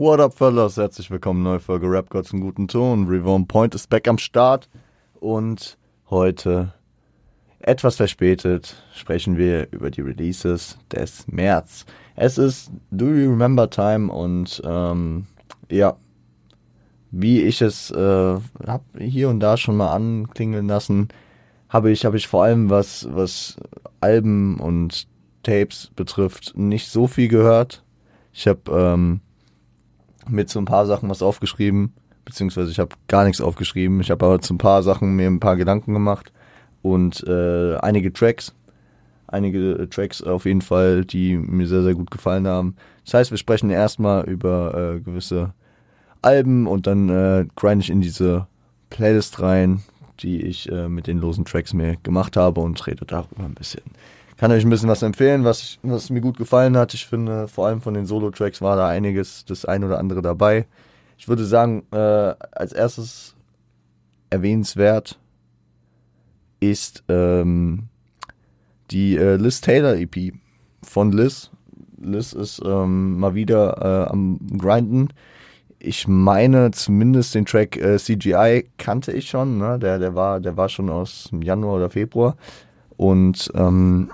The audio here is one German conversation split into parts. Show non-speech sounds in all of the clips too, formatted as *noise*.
What up, fellas? Herzlich willkommen, neue Folge Rap Gods in guten Ton. Reborn Point ist back am Start und heute, etwas verspätet, sprechen wir über die Releases des März. Es ist Do You Remember Time und ähm, ja, wie ich es äh, hab hier und da schon mal anklingeln lassen, habe ich, habe ich vor allem was, was Alben und Tapes betrifft, nicht so viel gehört. Ich habe ähm, mit so ein paar Sachen was aufgeschrieben, beziehungsweise ich habe gar nichts aufgeschrieben. Ich habe aber zu ein paar Sachen mir ein paar Gedanken gemacht und äh, einige Tracks, einige Tracks auf jeden Fall, die mir sehr, sehr gut gefallen haben. Das heißt, wir sprechen erstmal über äh, gewisse Alben und dann äh, grind ich in diese Playlist rein, die ich äh, mit den losen Tracks mir gemacht habe und rede darüber ein bisschen. Kann euch ein bisschen was empfehlen, was, was mir gut gefallen hat. Ich finde, vor allem von den Solo-Tracks war da einiges, das ein oder andere dabei. Ich würde sagen, äh, als erstes erwähnenswert ist ähm, die äh, Liz Taylor EP von Liz. Liz ist ähm, mal wieder äh, am Grinden ich meine zumindest den Track äh, CGI kannte ich schon, ne? der, der, war, der war schon aus Januar oder Februar. Und ähm,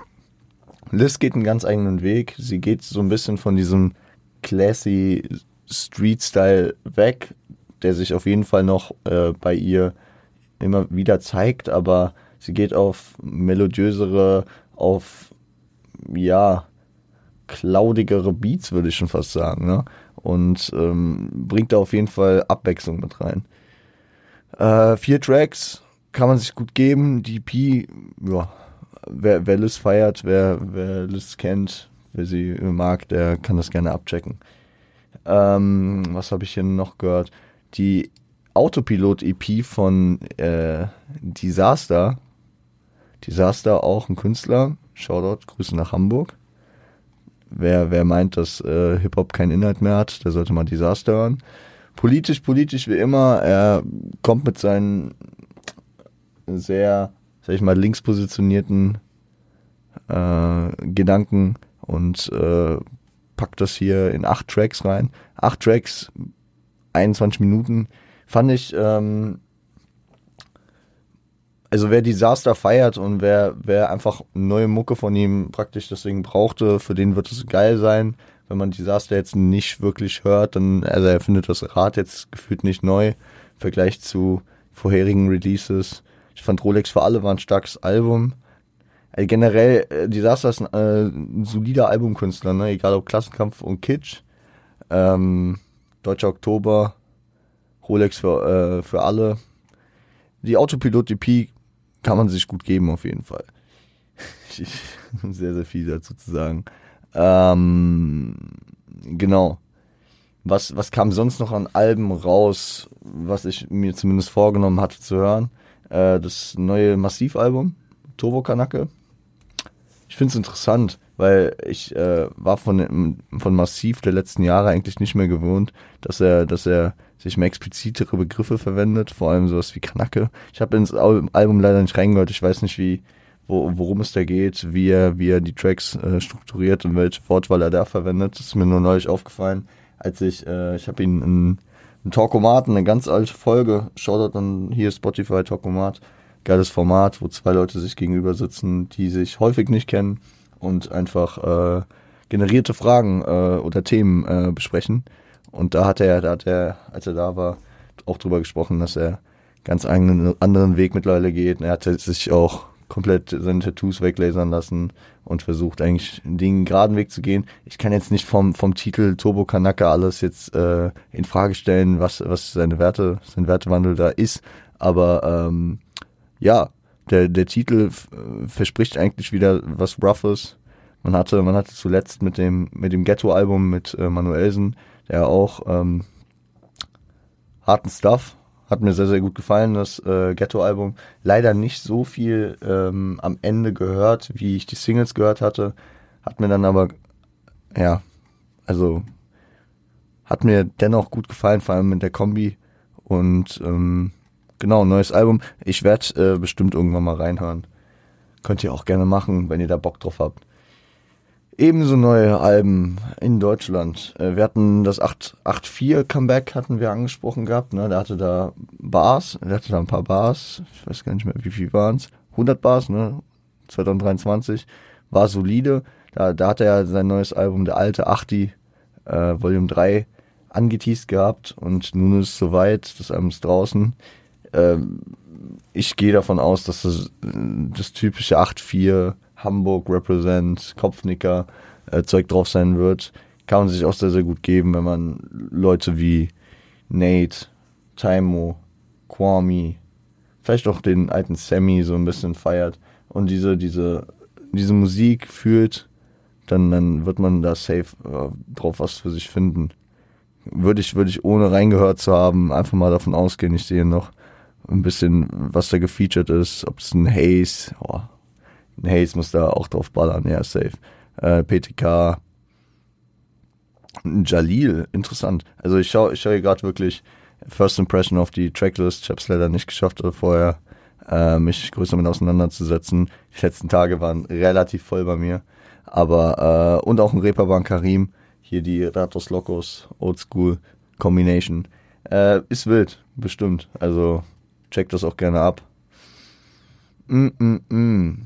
Liz geht einen ganz eigenen Weg. Sie geht so ein bisschen von diesem classy Street-Style weg, der sich auf jeden Fall noch äh, bei ihr immer wieder zeigt, aber sie geht auf melodiösere, auf ja, klaudigere Beats, würde ich schon fast sagen. Ne? und ähm, bringt da auf jeden Fall Abwechslung mit rein. Äh, vier Tracks kann man sich gut geben. Die EP, ja, wer, wer Liz feiert, wer, wer Liz kennt, wer sie mag, der kann das gerne abchecken. Ähm, was habe ich hier noch gehört? Die Autopilot-EP von äh, Disaster. Disaster, auch ein Künstler. Shoutout, Grüße nach Hamburg. Wer, wer meint, dass äh, Hip-Hop keinen Inhalt mehr hat, der sollte mal Disaster hören. Politisch, politisch wie immer. Er kommt mit seinen sehr, sag ich mal, links positionierten äh, Gedanken und äh, packt das hier in acht Tracks rein. Acht Tracks, 21 Minuten. Fand ich ähm, also wer Disaster feiert und wer, wer einfach neue Mucke von ihm praktisch deswegen brauchte, für den wird es geil sein. Wenn man Disaster jetzt nicht wirklich hört, dann, also er findet das Rad jetzt gefühlt nicht neu, im Vergleich zu vorherigen Releases. Ich fand Rolex für alle war ein starkes Album. Also generell, äh, Disaster ist ein, äh, ein solider Albumkünstler, ne? egal ob Klassenkampf und Kitsch. Ähm, Deutscher Oktober, Rolex für, äh, für alle. Die Autopilot-EP kann man sich gut geben auf jeden Fall. *laughs* sehr, sehr viel dazu zu sagen. Ähm, genau. Was, was kam sonst noch an Alben raus, was ich mir zumindest vorgenommen hatte zu hören? Äh, das neue Massivalbum, Turbo Kanake. Ich finde es interessant, weil ich äh, war von, von Massiv der letzten Jahre eigentlich nicht mehr gewohnt, dass er, dass er sich mehr explizitere Begriffe verwendet, vor allem sowas wie Knacke. Ich habe ins Album leider nicht reingehört, ich weiß nicht, wie, wo, worum es da geht, wie er, wie er die Tracks äh, strukturiert und welche Wortwahl er da verwendet. Das ist mir nur neulich aufgefallen, als ich, äh, ich habe ihn in, in Talkomat, eine ganz alte Folge, Shoutout dann hier Spotify Talkomat, geiles Format, wo zwei Leute sich gegenüber sitzen, die sich häufig nicht kennen und einfach äh, generierte Fragen äh, oder Themen äh, besprechen. Und da hat er, da hat er, als er da war, auch drüber gesprochen, dass er ganz einen anderen Weg mittlerweile geht. Er hat sich auch komplett seine Tattoos weglasern lassen und versucht eigentlich den geraden Weg zu gehen. Ich kann jetzt nicht vom, vom Titel Turbo Kanaka alles jetzt äh, in Frage stellen, was, was seine Werte, sein Wertewandel da ist. Aber ähm, ja, der, der Titel verspricht eigentlich wieder was Roughes. Man hatte, man hatte zuletzt mit dem, mit dem Ghetto-Album mit äh, Manuelsen der auch ähm, harten Stuff. Hat mir sehr, sehr gut gefallen, das äh, Ghetto-Album. Leider nicht so viel ähm, am Ende gehört, wie ich die Singles gehört hatte. Hat mir dann aber, ja, also hat mir dennoch gut gefallen, vor allem mit der Kombi. Und ähm, genau, neues Album. Ich werde äh, bestimmt irgendwann mal reinhören. Könnt ihr auch gerne machen, wenn ihr da Bock drauf habt. Ebenso neue Alben in Deutschland. Äh, wir hatten das 884 Comeback hatten wir angesprochen gehabt. Ne? Der hatte da Bars, der hatte da ein paar Bars. Ich weiß gar nicht mehr, wie viel waren es. 100 Bars, ne? 2023. War solide. Da, da hat er sein neues Album, der alte 80, äh, Volume 3, angeteased gehabt. Und nun ist es soweit. Das Album ist draußen. Ähm, ich gehe davon aus, dass das, das typische 8-4 Hamburg Represent, Kopfnicker äh, Zeug drauf sein wird. Kann man sich auch sehr, sehr gut geben, wenn man Leute wie Nate, Taimo, Kwame, vielleicht auch den alten Sammy so ein bisschen feiert und diese, diese, diese Musik fühlt, dann, dann wird man da safe äh, drauf was für sich finden. Würde ich, würde ich ohne reingehört zu haben, einfach mal davon ausgehen, ich sehe noch ein bisschen, was da gefeatured ist, ob es ein Haze, oh, Haze muss da auch drauf ballern, ja, safe. Äh, PTK, Jalil, interessant. Also ich schaue ich schau hier gerade wirklich First Impression auf die Tracklist. Ich habe es leider nicht geschafft, vorher äh, mich größer mit auseinanderzusetzen. Die letzten Tage waren relativ voll bei mir. Aber, äh, und auch ein Reeperbahn Karim. Hier die Ratos Locos Oldschool Combination. Äh, ist wild, bestimmt. Also Check das auch gerne ab. Mm, mm, mm.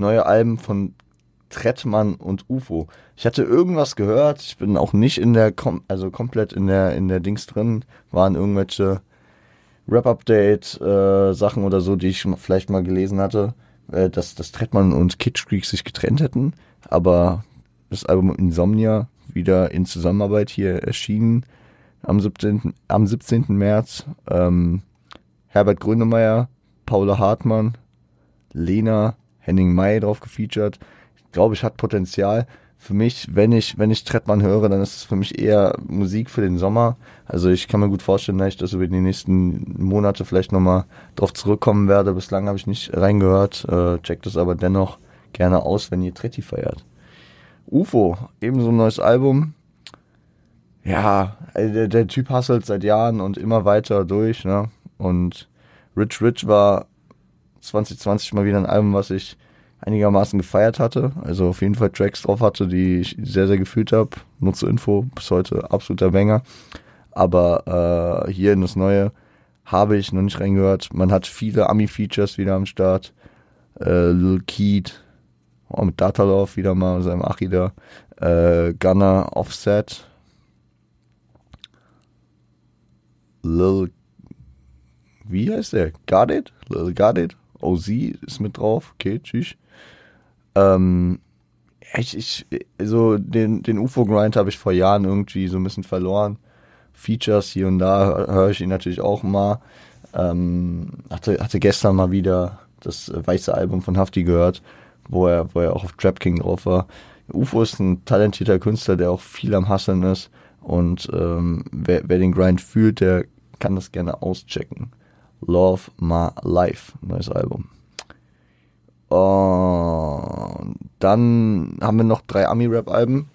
Neue Alben von Trettmann und UFO. Ich hatte irgendwas gehört, ich bin auch nicht in der, Kom also komplett in der, in der Dings drin, waren irgendwelche Rap-Update-Sachen äh, oder so, die ich vielleicht mal gelesen hatte, äh, dass, dass Trettmann und Kitsch Creek sich getrennt hätten, aber das Album Insomnia wieder in Zusammenarbeit hier erschienen am 17. Am 17. März. Ähm, Herbert Grönemeyer, Paula Hartmann, Lena, Henning May drauf gefeatured. Ich glaube, ich hat Potenzial. Für mich, wenn ich, wenn ich Trettmann höre, dann ist es für mich eher Musik für den Sommer. Also ich kann mir gut vorstellen, dass ich das über die nächsten Monate vielleicht nochmal drauf zurückkommen werde. Bislang habe ich nicht reingehört. Äh, checkt es aber dennoch gerne aus, wenn ihr Tretti feiert. UFO, ebenso ein neues Album. Ja, der, der Typ hasselt seit Jahren und immer weiter durch, ne? Und Rich Rich war 2020 mal wieder ein Album, was ich einigermaßen gefeiert hatte. Also auf jeden Fall Tracks drauf hatte, die ich sehr, sehr gefühlt habe. Nur zur Info, bis heute absoluter Banger. Aber äh, hier in das Neue habe ich noch nicht reingehört. Man hat viele Ami-Features wieder am Start. Äh, Lil Keat, oh, mit Datalov wieder mal, seinem Achi da. Äh, Gunner, Offset. Lil wie heißt der? Little Got It? OZ ist mit drauf. Okay, tschüss. Ähm, ich, ich, also den, den UFO-Grind habe ich vor Jahren irgendwie so ein bisschen verloren. Features hier und da höre ich ihn natürlich auch mal. Ähm, hatte, hatte gestern mal wieder das weiße Album von Hafti gehört, wo er, wo er auch auf Trap King drauf war. UFO ist ein talentierter Künstler, der auch viel am Hasseln ist. Und ähm, wer, wer den Grind fühlt, der kann das gerne auschecken. Love My Life, neues Album. Und dann haben wir noch drei Ami-Rap-Alben,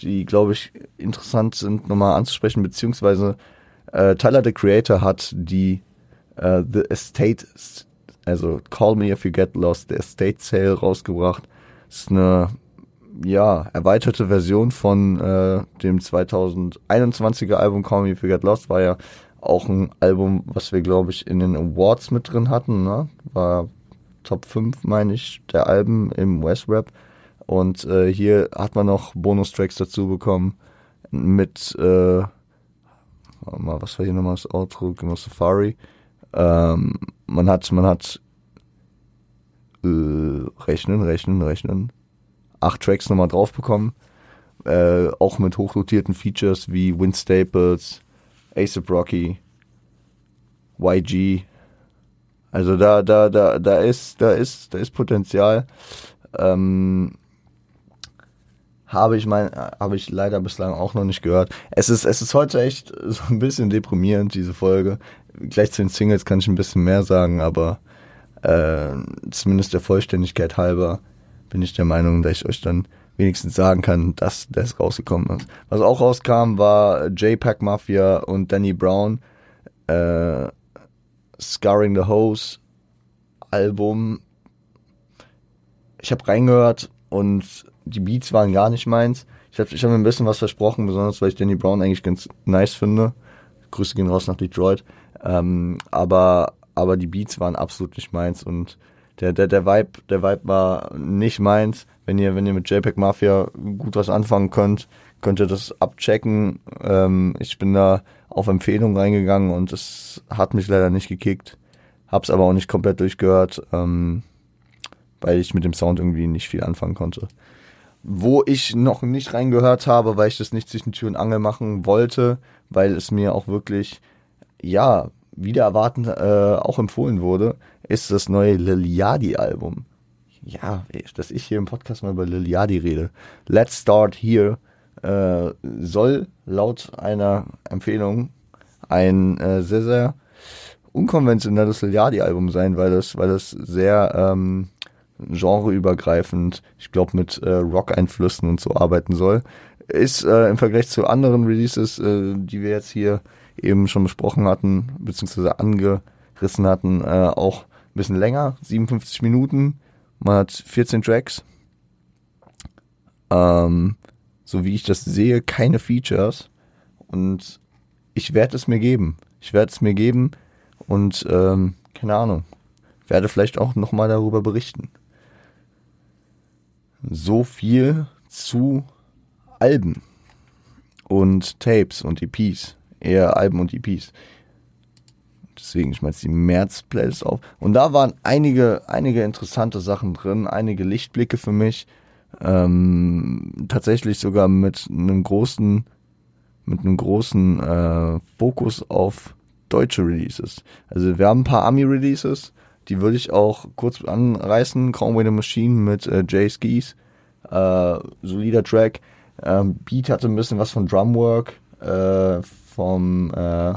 die, glaube ich, interessant sind, nochmal anzusprechen, beziehungsweise äh, Tyler, the Creator, hat die äh, The Estate, also Call Me If You Get Lost, The Estate Sale rausgebracht. Das ist eine, ja, erweiterte Version von äh, dem 2021er Album Call Me If You Get Lost, war ja auch ein Album, was wir, glaube ich, in den Awards mit drin hatten. Ne? War Top 5, meine ich, der Alben im West Rap. Und äh, hier hat man noch Bonustracks dazu bekommen mit, äh, mal, was war hier nochmal das Outro? Genau, Safari. Ähm, man hat, man hat äh, rechnen, rechnen, rechnen. Acht Tracks nochmal drauf bekommen. Äh, auch mit hochdotierten Features wie Win Staples, ASAP Rocky, YG. Also da, da, da, da ist, da ist, da ist Potenzial. Ähm, habe ich mein, habe ich leider bislang auch noch nicht gehört. Es ist, es ist heute echt *laughs* so ein bisschen deprimierend, diese Folge. Gleich zu den Singles kann ich ein bisschen mehr sagen, aber äh, zumindest der Vollständigkeit halber bin ich der Meinung, dass ich euch dann wenigstens sagen kann, dass das rausgekommen ist. Was auch rauskam, war JPEG Mafia und Danny Brown, äh, Scarring the Hose Album. Ich habe reingehört und die Beats waren gar nicht meins. Ich habe ich hab mir ein bisschen was versprochen, besonders weil ich Danny Brown eigentlich ganz nice finde. Grüße gehen raus nach Detroit. Ähm, aber, aber die Beats waren absolut nicht meins und der, der, der Vibe, der Vibe war nicht meins. Wenn ihr, wenn ihr mit JPEG Mafia gut was anfangen könnt, könnt ihr das abchecken. Ähm, ich bin da auf Empfehlung reingegangen und es hat mich leider nicht gekickt. Hab's aber auch nicht komplett durchgehört, ähm, weil ich mit dem Sound irgendwie nicht viel anfangen konnte. Wo ich noch nicht reingehört habe, weil ich das nicht zwischen Tür und Angel machen wollte, weil es mir auch wirklich, ja, wieder erwarten äh, auch empfohlen wurde, ist das neue Liliadi-Album. Ja, dass ich hier im Podcast mal über Liliadi rede. Let's Start Here äh, soll laut einer Empfehlung ein äh, sehr, sehr unkonventionelles Liliadi-Album sein, weil das, weil das sehr ähm, genreübergreifend, ich glaube mit äh, Rock-Einflüssen und so arbeiten soll. Ist äh, im Vergleich zu anderen Releases, äh, die wir jetzt hier eben schon besprochen hatten, beziehungsweise angerissen hatten, äh, auch ein bisschen länger, 57 Minuten. Man hat 14 Tracks. Ähm, so wie ich das sehe, keine Features. Und ich werde es mir geben. Ich werde es mir geben und ähm, keine Ahnung, werde vielleicht auch nochmal darüber berichten. So viel zu Alben und Tapes und EPs. Eher Alben und EPs. Deswegen, ich meine die März-Playlist auf. Und da waren einige, einige interessante Sachen drin, einige Lichtblicke für mich. Ähm, tatsächlich sogar mit einem großen, mit einem großen äh, Fokus auf deutsche Releases. Also wir haben ein paar Ami-Releases, die würde ich auch kurz anreißen. Conway the Machine mit äh, Jay Skis. Äh, solider Track. Ähm, Beat hatte ein bisschen was von Drumwork äh, vom äh,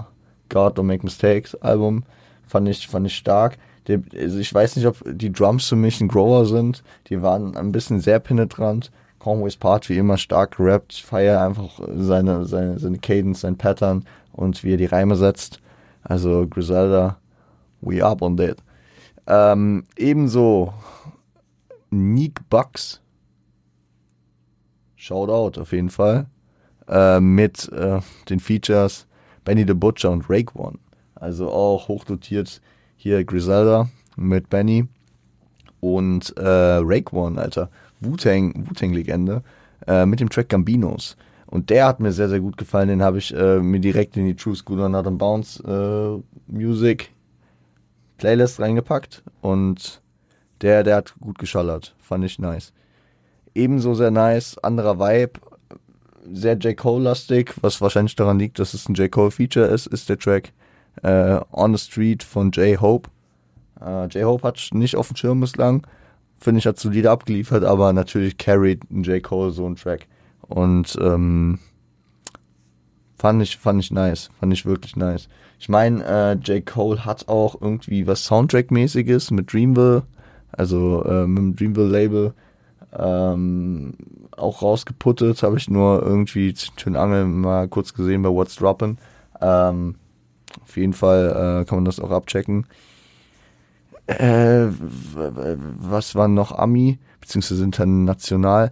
God Don't Make Mistakes Album. Fand ich, fand ich stark. Der, also ich weiß nicht, ob die Drums für mich ein Grower sind. Die waren ein bisschen sehr penetrant. Conway's Part wie immer stark gerappt. Ich feiere einfach seine, seine, seine Cadence, sein Pattern und wie er die Reime setzt. Also Griselda, we up on that. Ähm, ebenso Neek Bucks. Shoutout auf jeden Fall. Äh, mit äh, den Features Benny the Butcher und Rake One. Also auch hochdotiert hier Griselda mit Benny und äh, Rake One, Alter. Wu-Tang, Wu-Tang-Legende äh, mit dem Track Gambinos. Und der hat mir sehr, sehr gut gefallen. Den habe ich äh, mir direkt in die True School Not and Bounce äh, Music Playlist reingepackt. Und der, der hat gut geschallert. Fand ich nice. Ebenso sehr nice, anderer Vibe, sehr J. Cole-lastig, was wahrscheinlich daran liegt, dass es ein J. Cole-Feature ist, ist der Track äh, On the Street von J. Hope. Äh, J. Hope hat nicht auf dem Schirm bislang. Finde ich, hat solide abgeliefert, aber natürlich carried ein J. Cole so ein Track. Und ähm, fand ich, fand ich nice. Fand ich wirklich nice. Ich meine, äh, J. Cole hat auch irgendwie was Soundtrack-mäßiges mit Dreamville, also äh, mit dem Dreamville-Label ähm, auch rausgeputtet, habe ich nur irgendwie zwischen Angel mal kurz gesehen bei What's Droppin'. Ähm, auf jeden Fall äh, kann man das auch abchecken. Äh, was war noch Ami, beziehungsweise international?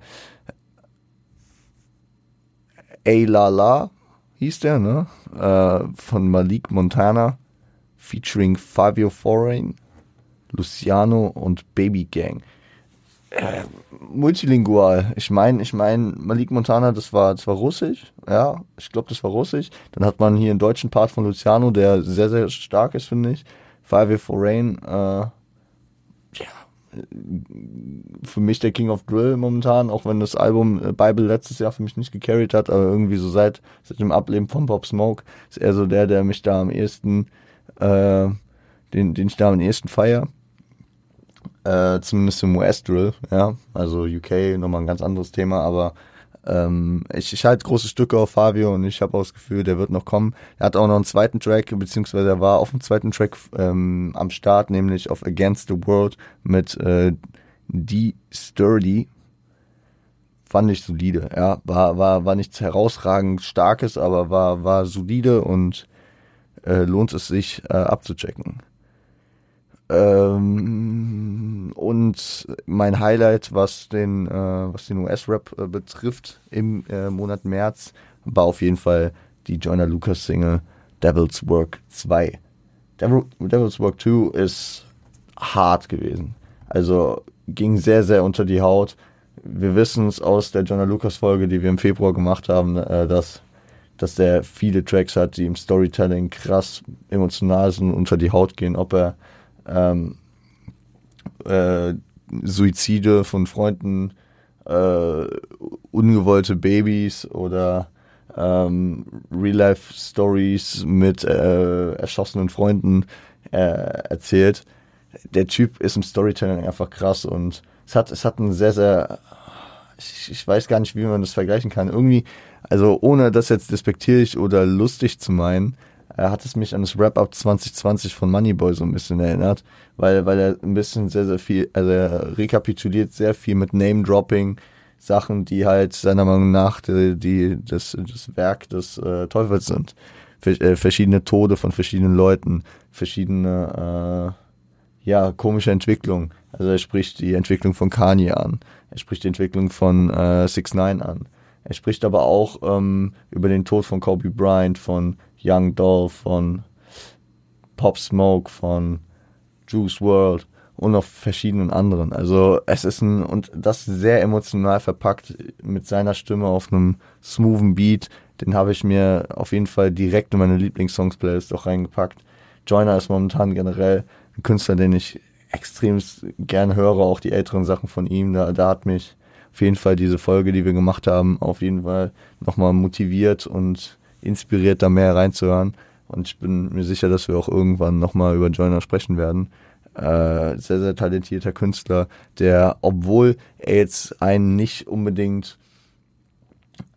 La hieß der, ne? Äh, von Malik Montana, featuring Fabio Foreign, Luciano und Baby Gang multilingual. Ich meine, ich meine, Malik Montana, das war, das war Russisch, ja, ich glaube, das war Russisch. Dann hat man hier einen deutschen Part von Luciano, der sehr, sehr stark ist, finde ich. Five for Rain, äh, ja, für mich der King of Drill momentan, auch wenn das Album äh, Bible letztes Jahr für mich nicht gecarried hat, aber irgendwie so seit, seit dem Ableben von Pop Smoke ist er so der, der mich da am ehesten, äh, den, den ich da am ehesten feier äh, zumindest im US-Drill, ja. Also UK nochmal ein ganz anderes Thema, aber ähm, ich, ich halte große Stücke auf Fabio und ich habe auch das Gefühl, der wird noch kommen. Er hat auch noch einen zweiten Track, beziehungsweise er war auf dem zweiten Track ähm, am Start, nämlich auf Against the World mit äh, D Sturdy. Fand ich solide, ja. War, war, war nichts herausragend Starkes, aber war, war solide und äh, lohnt es sich äh, abzuchecken. Ähm, und mein Highlight, was den, äh, was den US-Rap äh, betrifft im äh, Monat März, war auf jeden Fall die Joyner Lucas Single Devil's Work 2. Devil, Devil's Work 2 ist hart gewesen. Also ging sehr, sehr unter die Haut. Wir wissen es aus der Joyner Lucas Folge, die wir im Februar gemacht haben, äh, dass dass der viele Tracks hat, die im Storytelling krass emotional sind, unter die Haut gehen, ob er ähm, äh, Suizide von Freunden, äh, ungewollte Babys oder ähm, Real-Life-Stories mit äh, erschossenen Freunden äh, erzählt. Der Typ ist im Storytelling einfach krass und es hat, es hat einen sehr, sehr, ich, ich weiß gar nicht, wie man das vergleichen kann. Irgendwie also ohne das jetzt despektierlich oder lustig zu meinen, äh, hat es mich an das Wrap-Up 2020 von Moneyboy so ein bisschen erinnert, weil, weil er ein bisschen sehr, sehr viel, also er rekapituliert sehr viel mit Name-Dropping, Sachen, die halt seiner Meinung nach die, die das, das Werk des äh, Teufels sind. Ver äh, verschiedene Tode von verschiedenen Leuten, verschiedene äh, ja, komische Entwicklungen. Also er spricht die Entwicklung von Kanye an, er spricht die Entwicklung von äh, 6 9 an er spricht aber auch ähm, über den Tod von Kobe Bryant, von Young Dolph, von Pop Smoke, von Juice World und noch verschiedenen anderen. Also es ist ein, und das sehr emotional verpackt mit seiner Stimme auf einem smoothen Beat. Den habe ich mir auf jeden Fall direkt in meine Lieblingssongs-Playlist auch reingepackt. Joyner ist momentan generell ein Künstler, den ich extrem gerne höre, auch die älteren Sachen von ihm. Da, da hat mich auf jeden Fall diese Folge, die wir gemacht haben, auf jeden Fall nochmal motiviert und inspiriert, da mehr reinzuhören. Und ich bin mir sicher, dass wir auch irgendwann nochmal über Joyner sprechen werden. Äh, sehr, sehr talentierter Künstler, der, obwohl er jetzt einen nicht unbedingt,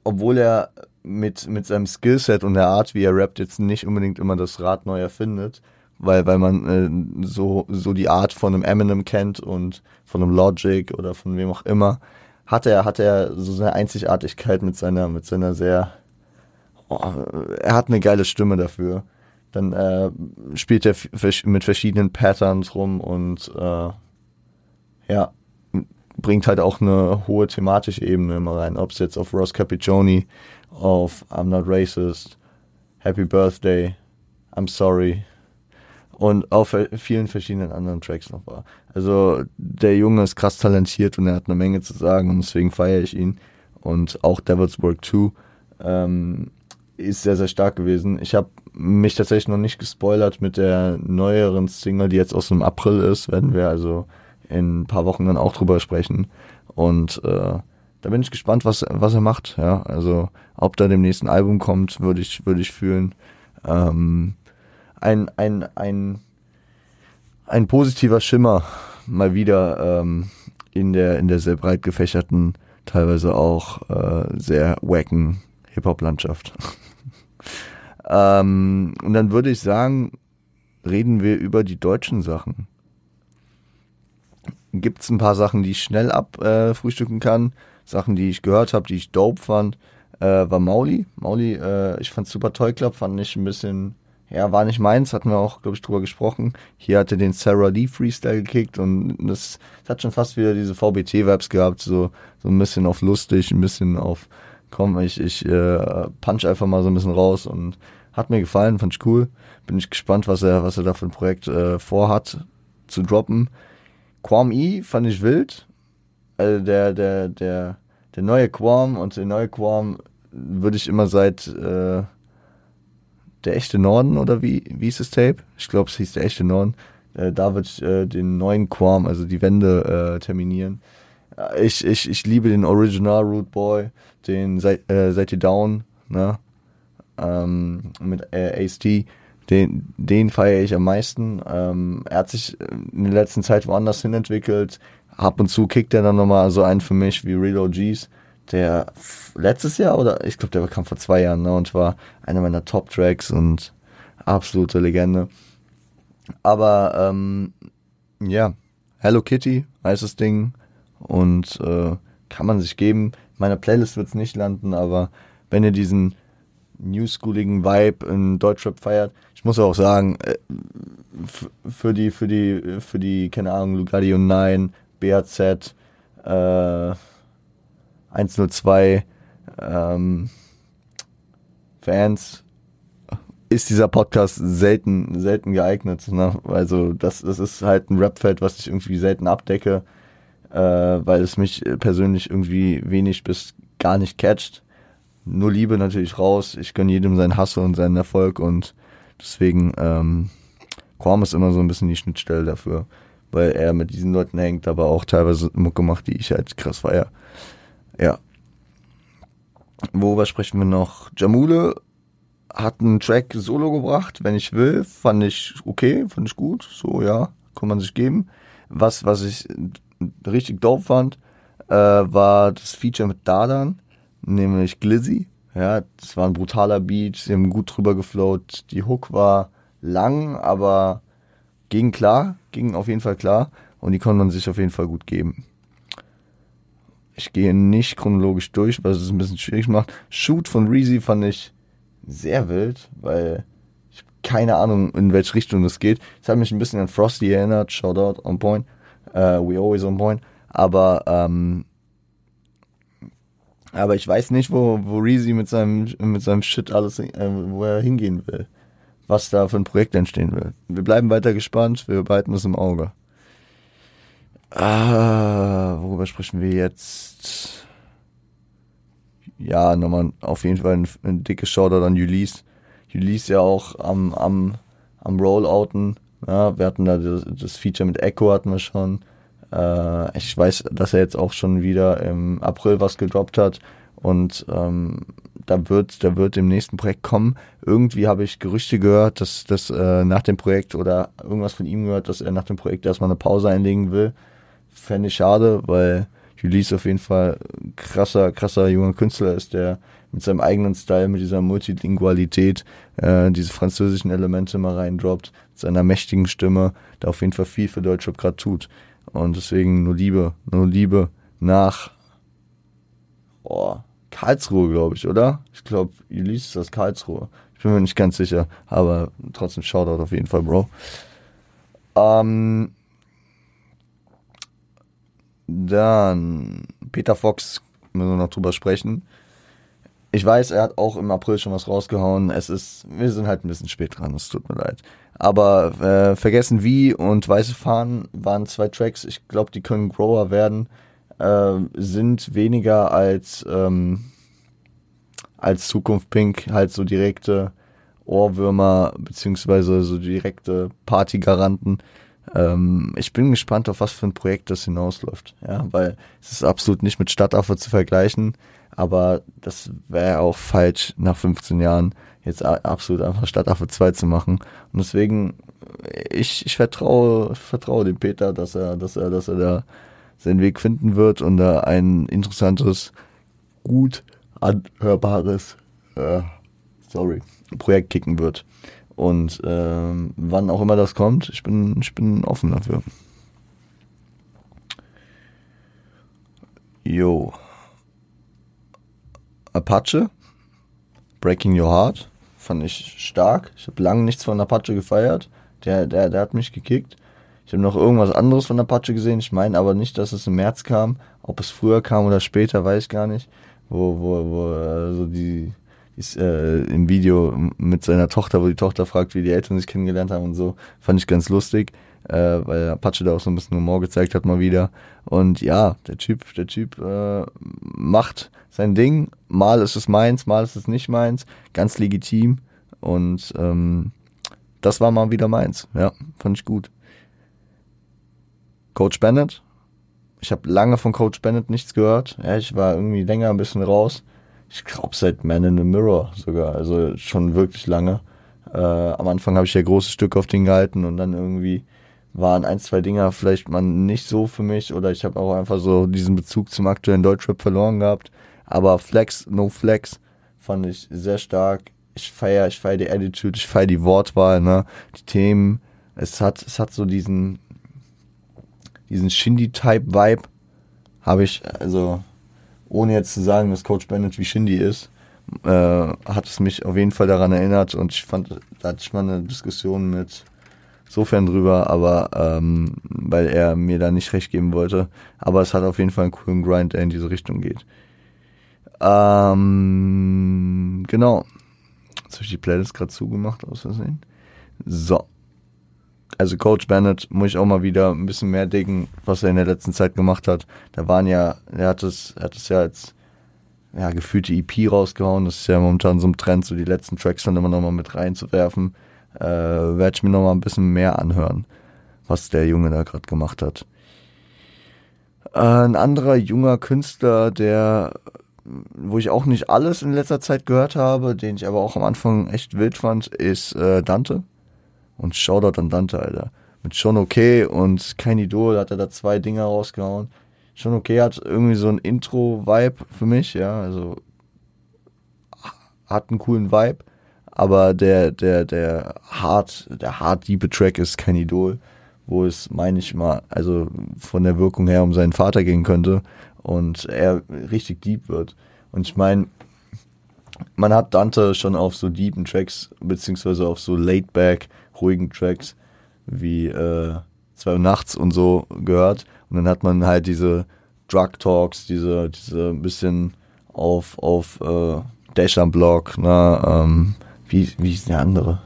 obwohl er mit, mit seinem Skillset und der Art, wie er rappt, jetzt nicht unbedingt immer das Rad neu erfindet, weil, weil man äh, so, so die Art von einem Eminem kennt und von einem Logic oder von wem auch immer, hat er, hat er so seine Einzigartigkeit mit seiner, mit seiner sehr, oh, er hat eine geile Stimme dafür. Dann äh, spielt er mit verschiedenen Patterns rum und äh, ja, bringt halt auch eine hohe thematische Ebene immer rein. Ob es jetzt auf Ross Capiccioni, auf I'm Not Racist, Happy Birthday, I'm Sorry, und auf vielen verschiedenen anderen Tracks noch war. Also der Junge ist krass talentiert und er hat eine Menge zu sagen und deswegen feiere ich ihn. Und auch Devil's Work 2 ähm, ist sehr, sehr stark gewesen. Ich habe mich tatsächlich noch nicht gespoilert mit der neueren Single, die jetzt aus dem April ist. Werden wir also in ein paar Wochen dann auch drüber sprechen. Und äh, da bin ich gespannt, was, was er macht. Ja, also ob da dem nächsten Album kommt, würde ich, würde ich fühlen. Ähm, ein, ein, ein, ein positiver Schimmer mal wieder ähm, in, der, in der sehr breit gefächerten, teilweise auch äh, sehr wacken Hip-Hop-Landschaft. *laughs* ähm, und dann würde ich sagen, reden wir über die deutschen Sachen. Gibt es ein paar Sachen, die ich schnell abfrühstücken äh, kann, Sachen, die ich gehört habe, die ich dope fand, äh, war Mauli. Mauli, äh, ich fand Super Toy Club, fand ich ein bisschen ja, war nicht meins, hatten wir auch, glaube ich, drüber gesprochen. Hier hatte den Sarah Lee Freestyle gekickt und das, das hat schon fast wieder diese VBT-Vibes gehabt, so, so ein bisschen auf lustig, ein bisschen auf, komm, ich, ich äh, punch einfach mal so ein bisschen raus und hat mir gefallen, fand ich cool. Bin ich gespannt, was er, was er da für ein Projekt äh, vorhat zu droppen. Quam E fand ich wild. Also der, der, der, der neue Quam und der neue Quam würde ich immer seit äh, der echte Norden oder wie, wie ist das Tape? Ich glaube, es hieß der echte Norden. Äh, da wird äh, den neuen Quam, also die Wende, äh, terminieren. Ich, ich, ich liebe den Original Root Boy, den Seid, äh, ihr Down, ne? Ähm, mit äh, Ace. Den, den feiere ich am meisten. Ähm, er hat sich in der letzten Zeit woanders hin entwickelt. Ab und zu kickt er dann nochmal so einen für mich wie Real OGs der letztes Jahr oder ich glaube, der kam vor zwei Jahren ne, und war einer meiner Top-Tracks und absolute Legende. Aber ähm, ja, Hello Kitty heißt das Ding und äh, kann man sich geben. Meine Playlist wird es nicht landen, aber wenn ihr diesen newschooligen Vibe in Deutschrap feiert, ich muss auch sagen, äh, für die, für die, für die, keine Ahnung, Lugardio 9, BAZ, äh, 102 ähm, Fans ist dieser Podcast selten, selten geeignet. Ne? Also das, das ist halt ein Rapfeld, was ich irgendwie selten abdecke, äh, weil es mich persönlich irgendwie wenig bis gar nicht catcht. Nur Liebe natürlich raus. Ich gönne jedem seinen Hass und seinen Erfolg und deswegen ähm, Quam ist immer so ein bisschen die Schnittstelle dafür, weil er mit diesen Leuten hängt, aber auch teilweise Mucke macht, die ich halt krass feier. Ja. Worüber sprechen wir noch? Jamule hat einen Track solo gebracht, wenn ich will, fand ich okay, fand ich gut, so ja, kann man sich geben. Was, was ich richtig dope fand, äh, war das Feature mit Dadan, nämlich Glizzy. Ja, das war ein brutaler Beat, sie haben gut drüber geflowt. Die Hook war lang, aber ging klar, ging auf jeden Fall klar und die konnte man sich auf jeden Fall gut geben. Ich gehe nicht chronologisch durch, weil es ein bisschen schwierig macht. Shoot von Reezy fand ich sehr wild, weil ich keine Ahnung, in welche Richtung das geht. Es hat mich ein bisschen an Frosty erinnert. Shoutout on point. Uh, we always on point. Aber ähm, aber ich weiß nicht, wo, wo Reezy mit seinem, mit seinem Shit alles, äh, wo er hingehen will. Was da für ein Projekt entstehen will. Wir bleiben weiter gespannt, wir behalten das im Auge. Ah, worüber sprechen wir jetzt? ja, nochmal auf jeden Fall ein, ein dickes Shoutout an Ulysse. Ulysse ja auch am, am, am Rollouten. Ja, wir hatten da das, das Feature mit Echo hatten wir schon. Äh, ich weiß, dass er jetzt auch schon wieder im April was gedroppt hat. Und ähm, da wird, da wird im nächsten Projekt kommen. Irgendwie habe ich Gerüchte gehört, dass, dass äh, nach dem Projekt oder irgendwas von ihm gehört, dass er nach dem Projekt erstmal eine Pause einlegen will. Fände ich schade, weil Ulysse auf jeden Fall krasser, krasser junger Künstler ist, der mit seinem eigenen Style, mit dieser Multilingualität, äh, diese französischen Elemente mal reindroppt, seiner mächtigen Stimme, da auf jeden Fall viel für Deutschrap gerade tut. Und deswegen nur Liebe, nur Liebe nach oh, Karlsruhe, glaube ich, oder? Ich glaube, Ulysse ist das Karlsruhe. Ich bin mir nicht ganz sicher, aber trotzdem Shoutout auf jeden Fall, Bro. Ähm, dann Peter Fox, müssen wir noch drüber sprechen. Ich weiß, er hat auch im April schon was rausgehauen. Es ist, wir sind halt ein bisschen spät dran, es tut mir leid. Aber äh, Vergessen wie und Weiße Fahnen waren zwei Tracks. Ich glaube, die können Grower werden. Äh, sind weniger als, ähm, als Zukunft Pink halt so direkte Ohrwürmer, beziehungsweise so direkte Partygaranten. Ähm, ich bin gespannt, auf was für ein Projekt das hinausläuft. Ja, weil es ist absolut nicht mit Stadtaffe zu vergleichen, aber das wäre auch falsch, nach 15 Jahren jetzt absolut einfach Stadtaffe 2 zu machen. Und deswegen, ich, ich vertraue, vertraue dem Peter, dass er, dass er, dass er da seinen Weg finden wird und da ein interessantes, gut anhörbares, äh, sorry, Projekt kicken wird. Und ähm, wann auch immer das kommt, ich bin, ich bin offen dafür. Jo. Apache, Breaking Your Heart, fand ich stark. Ich habe lange nichts von Apache gefeiert. Der, der, der hat mich gekickt. Ich habe noch irgendwas anderes von Apache gesehen. Ich meine aber nicht, dass es im März kam. Ob es früher kam oder später, weiß ich gar nicht. Wo, wo, wo also die ist äh, im Video mit seiner Tochter, wo die Tochter fragt, wie die Eltern sich kennengelernt haben und so. Fand ich ganz lustig, äh, weil Apache da auch so ein bisschen Humor gezeigt hat mal wieder. Und ja, der Typ, der Typ äh, macht sein Ding. Mal ist es meins, mal ist es nicht meins. Ganz legitim. Und ähm, das war mal wieder meins. Ja, fand ich gut. Coach Bennett. Ich habe lange von Coach Bennett nichts gehört. Ja, ich war irgendwie länger ein bisschen raus ich glaube seit Man in the Mirror sogar, also schon wirklich lange. Äh, am Anfang habe ich ja großes Stück auf den gehalten und dann irgendwie waren ein, zwei Dinger vielleicht mal nicht so für mich oder ich habe auch einfach so diesen Bezug zum aktuellen Deutschrap verloren gehabt. Aber Flex, No Flex fand ich sehr stark. Ich feiere, ich feiere die Attitude, ich feiere die Wortwahl, ne, die Themen. Es hat, es hat so diesen, diesen Shindy-Type-Vibe, habe ich, also ohne jetzt zu sagen, dass Coach Bennett wie Shindy ist, äh, hat es mich auf jeden Fall daran erinnert und ich fand, da hatte ich mal eine Diskussion mit sofern drüber, aber ähm, weil er mir da nicht recht geben wollte. Aber es hat auf jeden Fall einen coolen Grind, der in diese Richtung geht. Ähm, genau. Jetzt habe ich die Playlist gerade zugemacht, aus Versehen. So. Also Coach Bennett muss ich auch mal wieder ein bisschen mehr dicken, was er in der letzten Zeit gemacht hat. Da waren ja, er hat es, er hat es ja als ja, gefühlte EP rausgehauen. Das ist ja momentan so ein Trend, so die letzten Tracks dann immer nochmal mit reinzuwerfen. Äh, Werde ich mir nochmal ein bisschen mehr anhören, was der Junge da gerade gemacht hat. Äh, ein anderer junger Künstler, der wo ich auch nicht alles in letzter Zeit gehört habe, den ich aber auch am Anfang echt wild fand, ist äh, Dante. Und Shoutout an Dante, Alter. Mit schon okay und kein Idol hat er da zwei Dinger rausgehauen. Schon okay hat irgendwie so ein Intro-Vibe für mich, ja, also hat einen coolen Vibe, aber der, der, der hart, der hart diebe Track ist kein Idol, wo es, meine ich mal, also von der Wirkung her um seinen Vater gehen könnte und er richtig deep wird. Und ich meine, man hat Dante schon auf so deepen Tracks, beziehungsweise auf so laid-back, ruhigen Tracks wie äh, Zwei Uhr nachts und so gehört. Und dann hat man halt diese Drug Talks, diese, diese bisschen auf, auf äh, Dash am Block, ne, ähm, wie, wie ist der andere?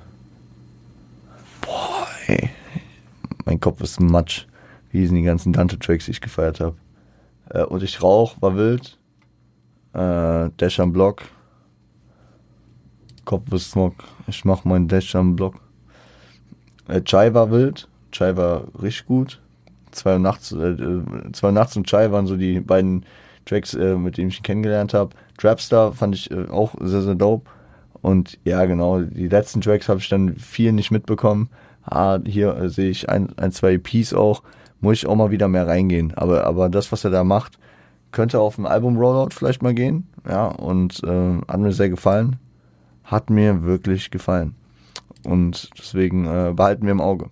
Boah, ey. Mein Kopf ist Matsch. Wie sind die ganzen Dante-Tracks, die ich gefeiert habe? Äh, und ich rauch, war wild. Äh, Dash am Block. Kopf ist Smog. Ich mach meinen Dash am Block. Äh, Chai war wild. Chai war richtig gut. Zwei Uhr nachts, äh, zwei Uhr nachts und Chai waren so die beiden Tracks, äh, mit denen ich ihn kennengelernt habe. Trapstar fand ich äh, auch sehr, sehr dope. Und ja, genau, die letzten Tracks habe ich dann viel nicht mitbekommen. Ah, hier äh, sehe ich ein, ein, zwei EPs auch muss ich auch mal wieder mehr reingehen. Aber, aber das, was er da macht, könnte auf dem Album Rollout vielleicht mal gehen. Ja, und äh, hat mir sehr gefallen. Hat mir wirklich gefallen. Und deswegen äh, behalten wir im Auge.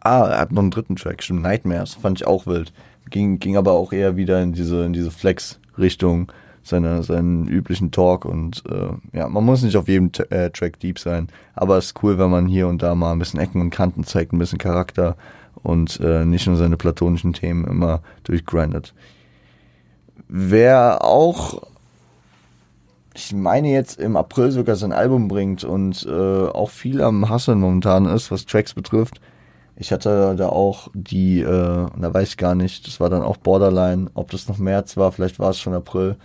Ah, er hat noch einen dritten Track, stimmt, Nightmares, fand ich auch wild. Ging, ging aber auch eher wieder in diese, in diese Flex-Richtung, seine, seinen üblichen Talk und äh, ja, man muss nicht auf jedem äh, Track deep sein, aber es ist cool, wenn man hier und da mal ein bisschen Ecken und Kanten zeigt, ein bisschen Charakter und äh, nicht nur seine platonischen Themen immer durchgrindet. Wer auch, ich meine jetzt im April sogar sein Album bringt und äh, auch viel am Hasseln momentan ist, was Tracks betrifft. Ich hatte da auch die, äh, da weiß ich gar nicht, das war dann auch Borderline, ob das noch März war, vielleicht war es schon April,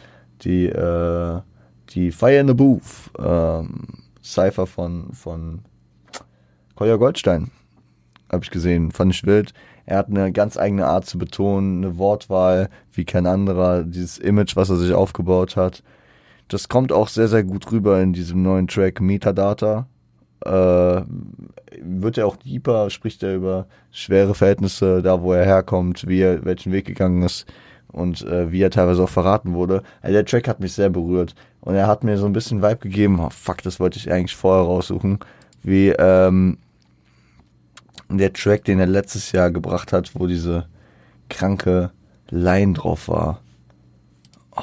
die, äh, die Fire in the Booth, ähm, Cypher von, von Kolja Goldstein habe ich gesehen, fand ich wild. Er hat eine ganz eigene Art zu betonen, eine Wortwahl wie kein anderer, dieses Image, was er sich aufgebaut hat. Das kommt auch sehr, sehr gut rüber in diesem neuen Track Metadata. Äh, wird er auch deeper, spricht er über schwere Verhältnisse, da wo er herkommt, wie er welchen Weg gegangen ist und äh, wie er teilweise auch verraten wurde. Also der Track hat mich sehr berührt und er hat mir so ein bisschen Vibe gegeben. Oh, fuck, das wollte ich eigentlich vorher raussuchen. Wie ähm, der Track, den er letztes Jahr gebracht hat, wo diese kranke Line drauf war. Oh.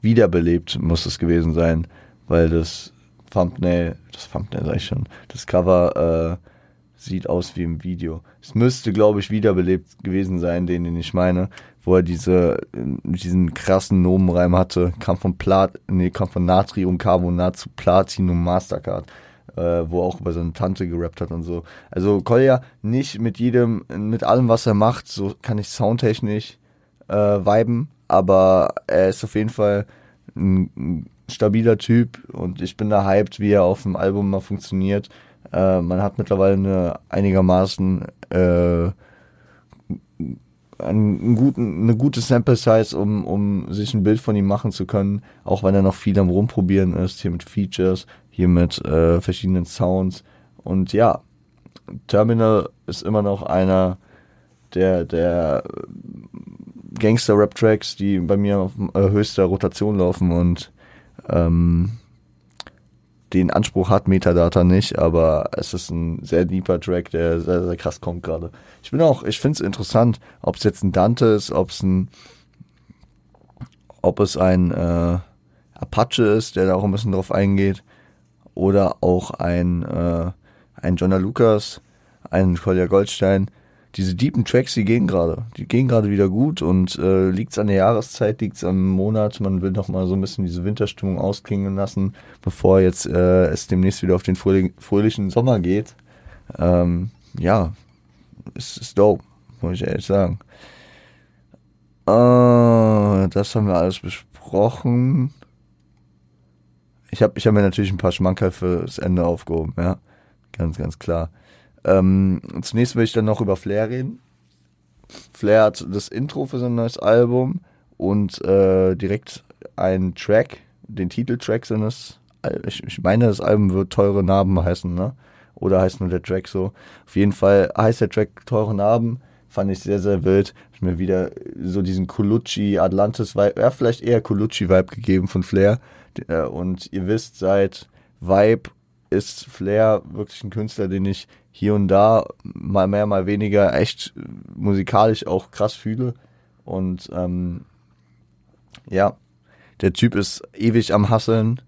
Wiederbelebt muss es gewesen sein, weil das Thumbnail, das Thumbnail sag ich schon, das Cover äh, sieht aus wie im Video. Es müsste, glaube ich, wiederbelebt gewesen sein, den, den ich meine, wo er diese, diesen krassen Nomenreim hatte, kam von Plat, nee, kam von Natriumcarbonat zu Platinum Mastercard äh, wo auch über seine Tante gerappt hat und so. Also Kolja nicht mit jedem, mit allem, was er macht, so kann ich soundtechnisch äh, viben, aber er ist auf jeden Fall ein, stabiler Typ und ich bin da hyped, wie er auf dem Album mal funktioniert. Äh, man hat mittlerweile eine einigermaßen äh, einen guten, eine gute Sample Size, um, um sich ein Bild von ihm machen zu können, auch wenn er noch viel am Rumprobieren ist, hier mit Features, hier mit äh, verschiedenen Sounds. Und ja, Terminal ist immer noch einer der, der Gangster-Rap-Tracks, die bei mir auf äh, höchster Rotation laufen und ähm, den Anspruch hat Metadata nicht, aber es ist ein sehr deeper Track, der sehr, sehr krass kommt gerade. Ich bin auch, ich finde es interessant, ob es jetzt ein Dante ist, ob es ein, ob es ein äh, Apache ist, der da auch ein bisschen drauf eingeht oder auch ein, äh, ein Jonah Lucas, ein Kolja Goldstein. Diese deepen Tracks, die gehen gerade. Die gehen gerade wieder gut und äh, liegt es an der Jahreszeit, liegt es am Monat. Man will noch mal so ein bisschen diese Winterstimmung ausklingen lassen, bevor jetzt äh, es demnächst wieder auf den fröhlichen Sommer geht. Ähm, ja, es ist dope, muss ich ehrlich sagen. Äh, das haben wir alles besprochen. Ich habe ich hab mir natürlich ein paar Schmankerl fürs Ende aufgehoben, ja. Ganz, ganz klar. Ähm, zunächst will ich dann noch über Flair reden. Flair hat das Intro für sein neues Album und äh, direkt einen Track, den Titeltrack seines, ich, ich meine, das Album wird Teure Narben heißen, ne? Oder heißt nur der Track so? Auf jeden Fall heißt der Track Teure Narben. Fand ich sehr, sehr wild. Hab mir wieder so diesen Colucci Atlantis Vibe, ja, vielleicht eher Colucci Vibe gegeben von Flair. Äh, und ihr wisst, seit Vibe ist Flair wirklich ein Künstler, den ich hier und da mal mehr, mal weniger echt musikalisch auch krass fühle. Und ähm, ja, der Typ ist ewig am Hasseln,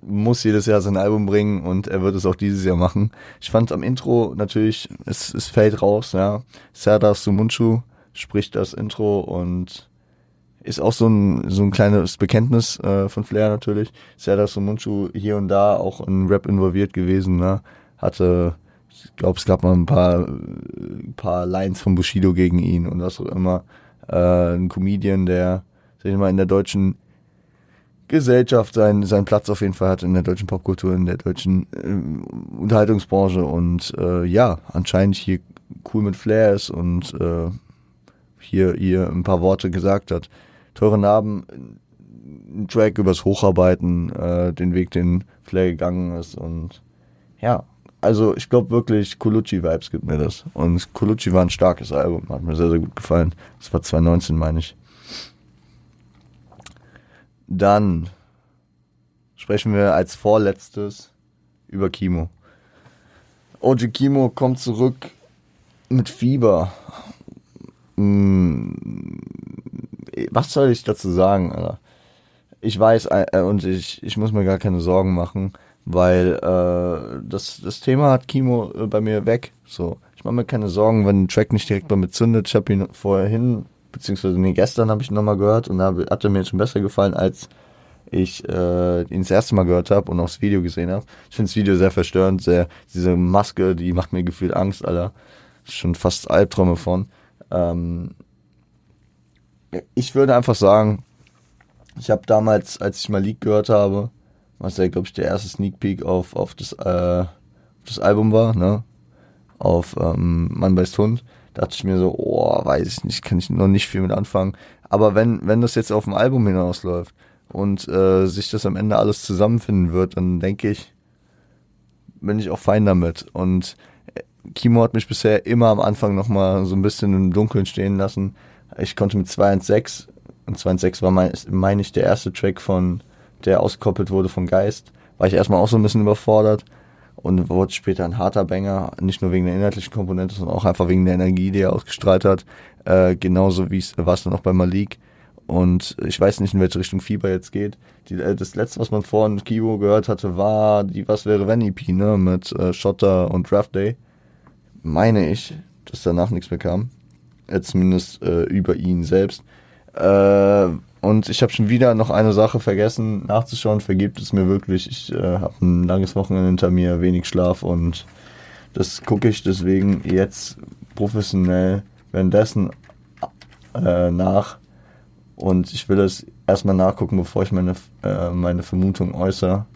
muss jedes Jahr sein Album bringen und er wird es auch dieses Jahr machen. Ich fand am Intro natürlich, es, es fällt raus, ja. Serdar Sumunchu spricht das Intro und ist auch so ein, so ein kleines Bekenntnis äh, von Flair natürlich. Serdar Sumunchu hier und da auch in Rap involviert gewesen, ne? Hatte, ich glaube, es gab mal ein paar, ein paar Lines von Bushido gegen ihn und was auch immer. Äh, ein Comedian, der, sag ich mal, in der deutschen Gesellschaft seinen, seinen Platz auf jeden Fall hat in der deutschen Popkultur, in der deutschen äh, Unterhaltungsbranche und äh, ja, anscheinend hier cool mit Flair ist und äh, hier, hier ein paar Worte gesagt hat. Teure Narben, ein Track übers Hocharbeiten, äh, den Weg, den Flair gegangen ist und ja, also ich glaube wirklich, Colucci-Vibes gibt mir das. Und Colucci war ein starkes Album, hat mir sehr, sehr gut gefallen. Das war 2019, meine ich. Dann sprechen wir als vorletztes über Kimo. OG Kimo kommt zurück mit Fieber. Hm, was soll ich dazu sagen, Alter? Ich weiß äh, und ich, ich muss mir gar keine Sorgen machen, weil äh, das, das Thema hat Kimo äh, bei mir weg. So, ich mache mir keine Sorgen, wenn ein Track nicht direkt bei mir zündet. Ich habe ihn vorhin beziehungsweise nee, gestern habe ich ihn nochmal gehört und da hat er mir schon besser gefallen, als ich äh, ihn das erste Mal gehört habe und auch das Video gesehen habe. Ich finde das Video sehr verstörend, sehr, diese Maske, die macht mir gefühlt Angst, Alter. Schon fast Albträume von. Ähm, ich würde einfach sagen, ich habe damals, als ich mal Leak gehört habe, was ja, glaube ich, der erste Sneak Peek auf, auf, das, äh, das Album war, ne? Auf ähm, Mann beißt Hund, dachte ich mir so, oh, weiß ich nicht, kann ich noch nicht viel mit anfangen. Aber wenn, wenn das jetzt auf dem Album hinausläuft und äh, sich das am Ende alles zusammenfinden wird, dann denke ich, bin ich auch fein damit. Und äh, Kimo hat mich bisher immer am Anfang nochmal so ein bisschen im Dunkeln stehen lassen. Ich konnte mit 216 und 216 war mein, meine ich der erste Track von, der ausgekoppelt wurde von Geist, war ich erstmal auch so ein bisschen überfordert und wurde später ein harter Banger, nicht nur wegen der inhaltlichen Komponente, sondern auch einfach wegen der Energie, die er ausgestrahlt hat. Äh, genauso wie es war es dann auch bei Malik. Und ich weiß nicht, in welche Richtung Fieber jetzt geht. Die, äh, das letzte, was man vorhin Kibo gehört hatte, war die Was wäre wenn EP, ne? Mit äh, Schotter und Draft Day. Meine ich, dass danach nichts mehr kam. Äh, zumindest äh, über ihn selbst. Äh, und ich habe schon wieder noch eine Sache vergessen nachzuschauen. Vergibt es mir wirklich. Ich äh, habe ein langes Wochenende hinter mir, wenig Schlaf und das gucke ich deswegen jetzt professionell währenddessen äh, nach. Und ich will es erstmal nachgucken, bevor ich meine, äh, meine Vermutung äußere.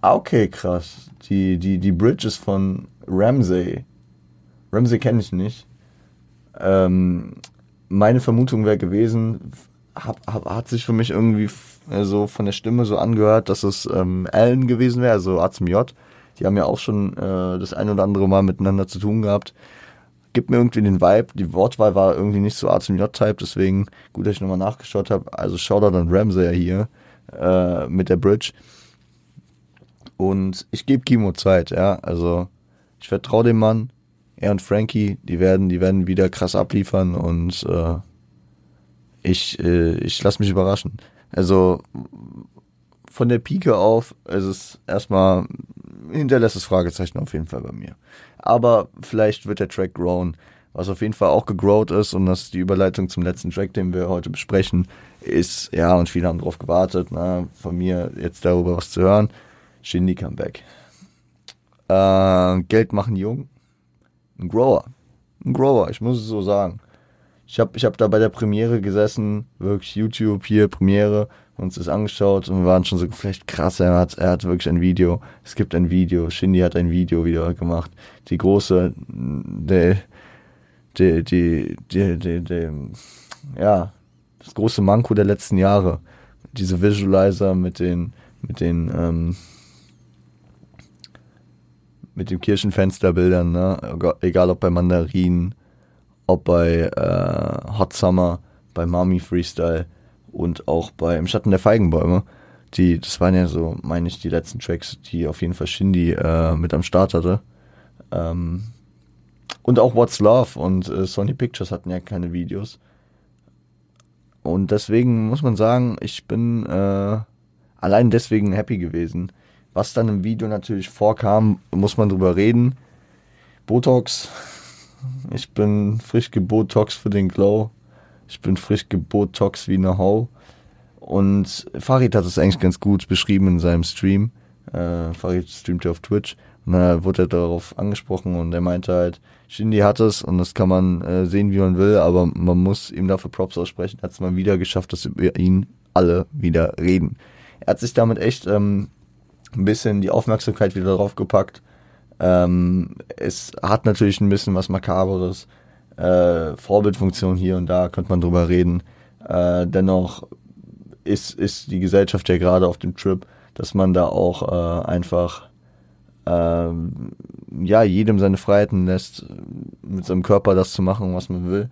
Ah, okay, krass. Die, die, die Bridges von Ramsey. Ramsey kenne ich nicht. Ähm, meine Vermutung wäre gewesen, hab, hab, hat sich für mich irgendwie äh, so von der Stimme so angehört, dass es ähm, Allen gewesen wäre, also A zum J. Die haben ja auch schon äh, das ein oder andere Mal miteinander zu tun gehabt. Gibt mir irgendwie den Vibe. Die Wortwahl war irgendwie nicht so A zum J-Type, deswegen gut, dass ich nochmal nachgeschaut habe. Also Shoutout an Ramsey hier äh, mit der Bridge. Und ich gebe Kimo Zeit, ja. Also ich vertraue dem Mann. Er und Frankie, die werden, die werden wieder krass abliefern und äh, ich, äh, ich lasse mich überraschen. Also von der Pike auf, es ist erstmal, hinterlässt das Fragezeichen auf jeden Fall bei mir. Aber vielleicht wird der Track grown. Was auf jeden Fall auch gegrowt ist, und das ist die Überleitung zum letzten Track, den wir heute besprechen, ist, ja, und viele haben drauf gewartet, na, von mir jetzt darüber was zu hören. Shindy Comeback. Äh, Geld machen jung. Ein Grower. Ein Grower, ich muss es so sagen. Ich habe ich hab da bei der Premiere gesessen, wirklich YouTube hier, Premiere, uns das angeschaut und wir waren schon so vielleicht krass, er hat, er hat wirklich ein Video. Es gibt ein Video, Shindy hat ein Video wieder gemacht. Die große, der, die, die, die, die, die, ja, das große Manko der letzten Jahre. Diese Visualizer mit den, mit den, ähm, mit den Kirchenfensterbildern, ne? egal ob bei Mandarinen, ob bei äh, Hot Summer, bei Mami Freestyle und auch bei Im Schatten der Feigenbäume. Die, das waren ja so, meine ich, die letzten Tracks, die auf jeden Fall Shindy äh, mit am Start hatte. Ähm, und auch What's Love und äh, Sony Pictures hatten ja keine Videos. Und deswegen muss man sagen, ich bin äh, allein deswegen happy gewesen. Was dann im Video natürlich vorkam, muss man drüber reden. Botox. Ich bin frisch gebotox für den Glow. Ich bin frisch gebotox wie eine Hau. Und Farid hat es eigentlich ganz gut beschrieben in seinem Stream. Äh, Farid streamte auf Twitch. Und da wurde er darauf angesprochen und er meinte halt, Shindy hat es und das kann man äh, sehen, wie man will, aber man muss ihm dafür Props aussprechen. Er hat es mal wieder geschafft, dass über ihn alle wieder reden. Er hat sich damit echt ähm, ein bisschen die Aufmerksamkeit wieder drauf gepackt. Ähm, es hat natürlich ein bisschen was Makaberes. Äh, Vorbildfunktion hier und da, könnte man drüber reden. Äh, dennoch ist, ist die Gesellschaft ja gerade auf dem Trip, dass man da auch äh, einfach ähm, ja, jedem seine Freiheiten lässt, mit seinem Körper das zu machen, was man will.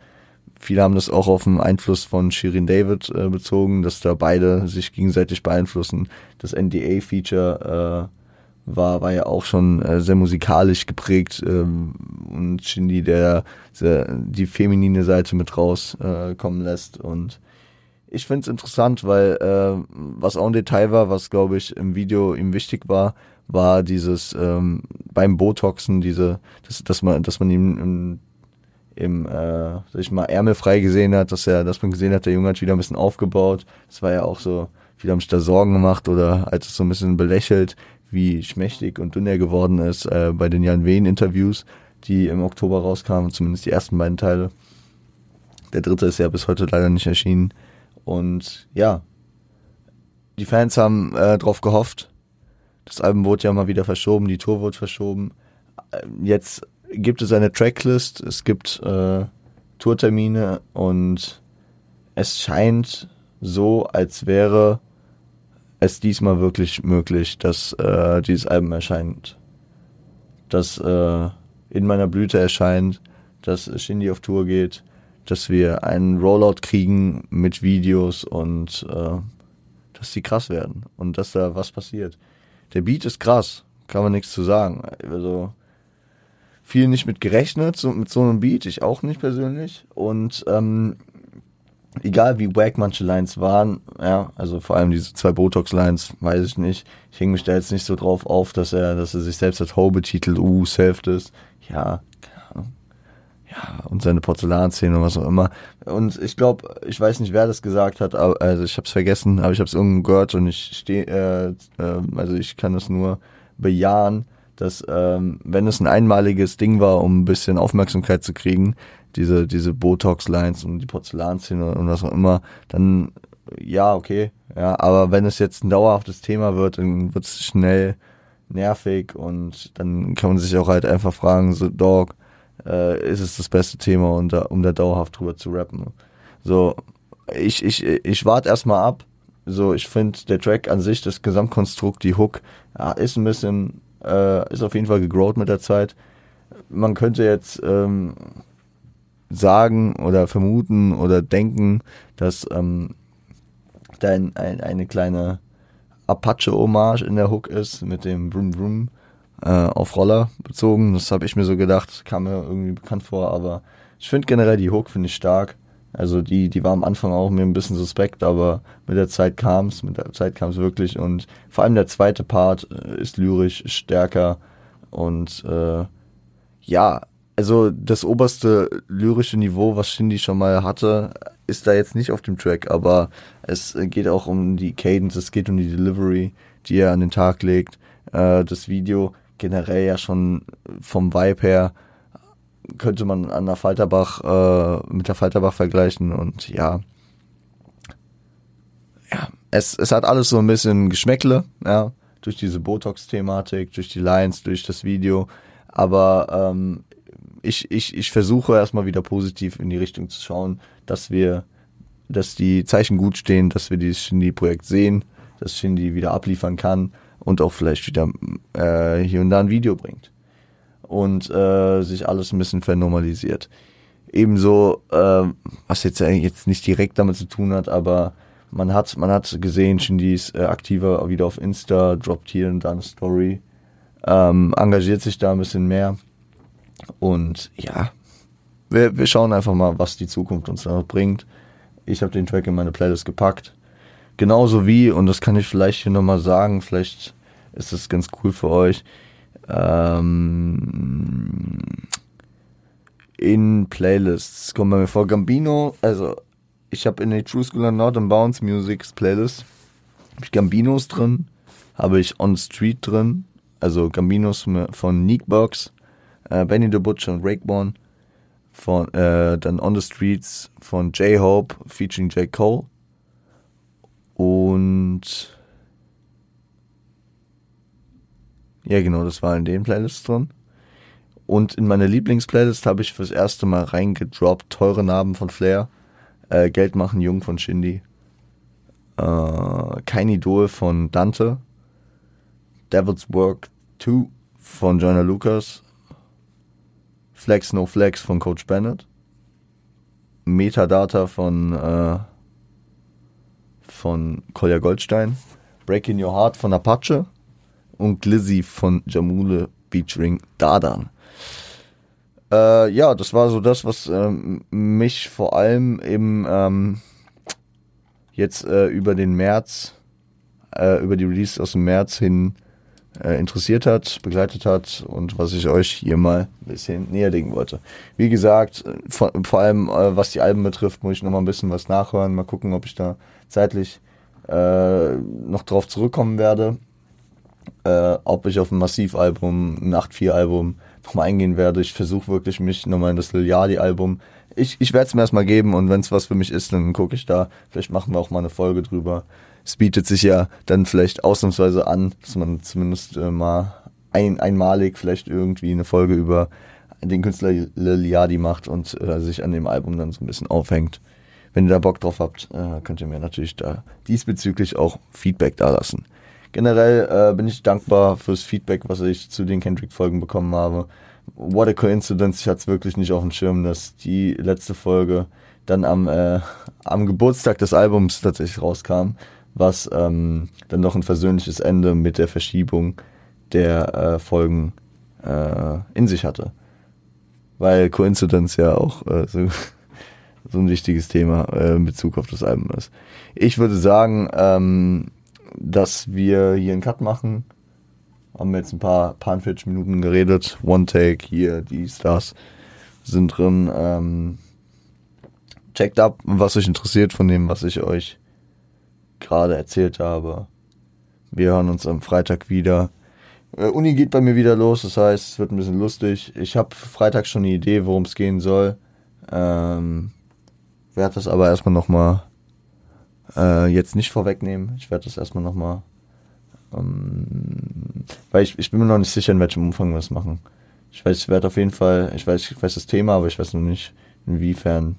Viele haben das auch auf den Einfluss von Shirin David äh, bezogen, dass da beide sich gegenseitig beeinflussen. Das NDA-Feature äh, war, war ja auch schon äh, sehr musikalisch geprägt ähm, und Shindy, der, der die feminine Seite mit rauskommen äh, lässt. Und ich finde es interessant, weil äh, was auch ein Detail war, was glaube ich im Video ihm wichtig war, war dieses ähm, beim Botoxen, diese, dass, dass man, dass man ihm im im, äh, sag ich mal, Ärmel frei gesehen hat, dass er, dass man gesehen hat, der Junge hat wieder ein bisschen aufgebaut. Das war ja auch so, viele haben sich da Sorgen gemacht oder als es so ein bisschen belächelt, wie schmächtig und dünn er geworden ist äh, bei den Jan Wehn Interviews, die im Oktober rauskamen, zumindest die ersten beiden Teile. Der dritte ist ja bis heute leider nicht erschienen. Und ja, die Fans haben äh, drauf gehofft. Das Album wurde ja mal wieder verschoben, die Tour wurde verschoben. Jetzt gibt es eine Tracklist, es gibt äh, Tourtermine und es scheint so, als wäre es diesmal wirklich möglich, dass äh, dieses Album erscheint. Dass äh, in meiner Blüte erscheint, dass Shindy auf Tour geht, dass wir einen Rollout kriegen mit Videos und äh, dass die krass werden und dass da was passiert. Der Beat ist krass, kann man nichts zu sagen. Also viel nicht mit gerechnet, so, mit so einem Beat, ich auch nicht persönlich. Und ähm, egal wie wack manche Lines waren, ja, also vor allem diese zwei Botox-Lines, weiß ich nicht. Ich hänge mich da jetzt nicht so drauf auf, dass er, dass er sich selbst als Ho betitelt, uh, self ist. Ja, ja, und seine Porzellanszene und was auch immer. Und ich glaube, ich weiß nicht, wer das gesagt hat, aber, also ich habe es vergessen, aber ich habe es irgendwo gehört und ich stehe, äh, äh, also ich kann es nur bejahen dass ähm, wenn es ein einmaliges Ding war, um ein bisschen Aufmerksamkeit zu kriegen, diese, diese Botox-Lines und die Porzellanszene und was auch immer, dann ja, okay. Ja, aber wenn es jetzt ein dauerhaftes Thema wird, dann wird es schnell nervig und dann kann man sich auch halt einfach fragen, so Dog, äh, ist es das beste Thema, um da, um da dauerhaft drüber zu rappen. So, ich, ich, ich warte erstmal ab. So, ich finde, der Track an sich, das Gesamtkonstrukt, die Hook, ja, ist ein bisschen äh, ist auf jeden Fall gegrowt mit der Zeit. Man könnte jetzt ähm, sagen oder vermuten oder denken, dass ähm, da ein, ein, eine kleine Apache-Hommage in der Hook ist mit dem Vroom Vroom äh, auf Roller bezogen. Das habe ich mir so gedacht, kam mir irgendwie bekannt vor, aber ich finde generell die Hook finde ich stark. Also die, die war am Anfang auch mir ein bisschen suspekt, aber mit der Zeit kam es, mit der Zeit kam es wirklich und vor allem der zweite Part äh, ist lyrisch stärker und äh, ja, also das oberste lyrische Niveau, was Shindy schon mal hatte, ist da jetzt nicht auf dem Track, aber es geht auch um die Cadence, es geht um die Delivery, die er an den Tag legt. Äh, das Video generell ja schon vom Vibe her könnte man an der Falterbach äh, mit der Falterbach vergleichen und ja, ja, es, es hat alles so ein bisschen Geschmäckle, ja, durch diese Botox-Thematik, durch die Lines, durch das Video, aber ähm, ich, ich, ich versuche erstmal wieder positiv in die Richtung zu schauen, dass wir, dass die Zeichen gut stehen, dass wir dieses Shindy-Projekt sehen, dass Shindy wieder abliefern kann und auch vielleicht wieder äh, hier und da ein Video bringt. Und äh, sich alles ein bisschen vernormalisiert. Ebenso, äh, was jetzt eigentlich jetzt nicht direkt damit zu tun hat, aber man hat, man hat gesehen, Shindy ist äh, aktiver wieder auf Insta, droppt hier und da eine Story, ähm, engagiert sich da ein bisschen mehr und ja, wir, wir schauen einfach mal, was die Zukunft uns da noch bringt. Ich habe den Track in meine Playlist gepackt. Genauso wie, und das kann ich vielleicht hier nochmal sagen, vielleicht ist das ganz cool für euch, ähm, in Playlists kommt bei mir vor Gambino, also ich habe in der True School Northern Bounce Musics Playlist habe ich Gambinos drin, habe ich On Street drin, also Gambinos von Neekbox, äh, Benny the Butcher und Rakeborn, von, äh, dann On the Streets von J-Hope featuring J. Cole und ja genau, das war in den Playlists drin. Und in meine Lieblingsplaylist habe ich fürs erste Mal reingedroppt Teure Narben von Flair, äh, Geld machen Jung von Shindy, äh, Kein Idol von Dante, Devil's Work 2 von Jonah Lucas, Flex No Flex von Coach Bennett, Metadata von, äh, von Kolja Goldstein, Breaking Your Heart von Apache. Und Glizzy von Jamule featuring Dadan. Äh, ja, das war so das, was ähm, mich vor allem im ähm, jetzt äh, über den März, äh, über die Release aus dem März hin äh, interessiert hat, begleitet hat und was ich euch hier mal ein bisschen näher legen wollte. Wie gesagt, vor, vor allem äh, was die Alben betrifft, muss ich noch mal ein bisschen was nachhören, mal gucken, ob ich da zeitlich äh, noch drauf zurückkommen werde. Äh, ob ich auf ein Massivalbum, ein 8-4-Album nochmal eingehen werde. Ich versuche wirklich mich nochmal in das Lil Yachty-Album. Ich, ich werde es mir erstmal geben und wenn es was für mich ist, dann gucke ich da. Vielleicht machen wir auch mal eine Folge drüber es bietet sich ja dann vielleicht ausnahmsweise an, dass man zumindest äh, mal ein, einmalig vielleicht irgendwie eine Folge über den Künstler Liliadi macht und äh, sich an dem Album dann so ein bisschen aufhängt. Wenn ihr da Bock drauf habt, äh, könnt ihr mir natürlich da diesbezüglich auch Feedback dalassen. Generell äh, bin ich dankbar fürs Feedback, was ich zu den Kendrick-Folgen bekommen habe. What a coincidence, ich hatte es wirklich nicht auf dem Schirm, dass die letzte Folge dann am, äh, am Geburtstag des Albums tatsächlich rauskam was ähm, dann noch ein versöhnliches Ende mit der Verschiebung der äh, Folgen äh, in sich hatte. Weil Coincidence ja auch äh, so, so ein wichtiges Thema äh, in Bezug auf das Album ist. Ich würde sagen, ähm, dass wir hier einen Cut machen. Haben jetzt ein paar, paar 40 Minuten geredet. One Take, hier, die Stars sind drin. Ähm, checkt ab, was euch interessiert von dem, was ich euch gerade erzählt habe. Wir hören uns am Freitag wieder. Äh, Uni geht bei mir wieder los, das heißt, es wird ein bisschen lustig. Ich habe Freitag schon eine Idee, worum es gehen soll. Ähm, werde das aber erstmal nochmal äh, jetzt nicht vorwegnehmen. Ich werde das erstmal nochmal, ähm, weil ich, ich bin mir noch nicht sicher, in welchem Umfang wir es machen. Ich weiß, ich werde auf jeden Fall, ich weiß, ich weiß das Thema, aber ich weiß noch nicht, inwiefern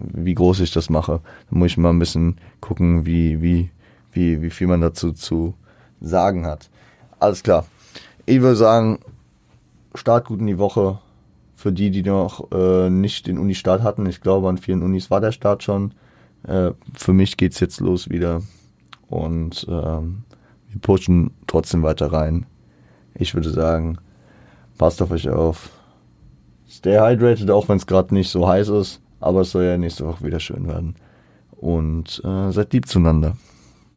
wie groß ich das mache. Da muss ich mal ein bisschen gucken, wie, wie, wie, wie viel man dazu zu sagen hat. Alles klar. Ich würde sagen, Start gut in die Woche. Für die, die noch äh, nicht den Uni-Start hatten. Ich glaube, an vielen Unis war der Start schon. Äh, für mich geht's jetzt los wieder. Und ähm, wir pushen trotzdem weiter rein. Ich würde sagen, passt auf euch auf. Stay hydrated, auch wenn es gerade nicht so heiß ist Aber es soll ja nächste Woche wieder schön werden. Und äh, seid lieb zueinander.